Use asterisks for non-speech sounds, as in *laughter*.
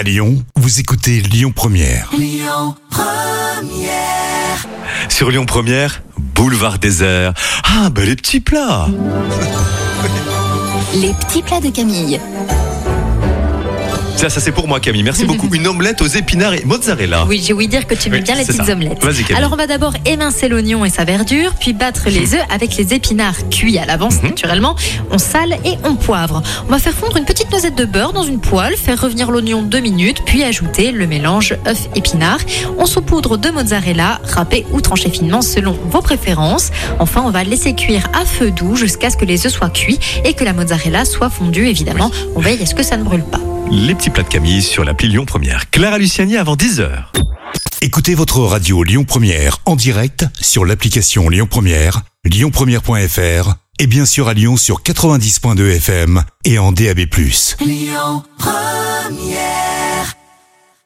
À Lyon, vous écoutez Lyon Première. Sur Lyon Première, boulevard désert. Ah, ben les petits plats. Les petits plats de Camille. Ça, ça c'est pour moi Camille. Merci beaucoup. *laughs* Une omelette aux épinards et mozzarella. Oui, j'ai ouï dire que tu aimes Oui, bien les petites ça. omelettes. Vas-y, Camille. Alors on va d'abord émincer l'oignon et sa verdure, puis battre les œufs avec les épinards cuits à l'avance Mhm. naturellement. On sale et on poivre. On va faire fondre une petite noisette de beurre dans une poêle, faire revenir l'oignon deux minutes, puis ajouter le mélange œuf épinard. On saupoudre de mozzarella, râpé ou tranché finement selon vos préférences. Enfin, on va laisser cuire à feu doux jusqu'à ce que les œufs soient cuits et que la mozzarella soit fondue évidemment. On veille à ce que ça ne brûle pas. Les petits plats de Camille sur l'appli Lyon Première. Clara Luciani avant 10h. Écoutez votre radio Lyon Première en direct sur l'application Lyon Première, lyonpremière.fr et bien sûr à Lyon sur 90.2 FM et en DAB+.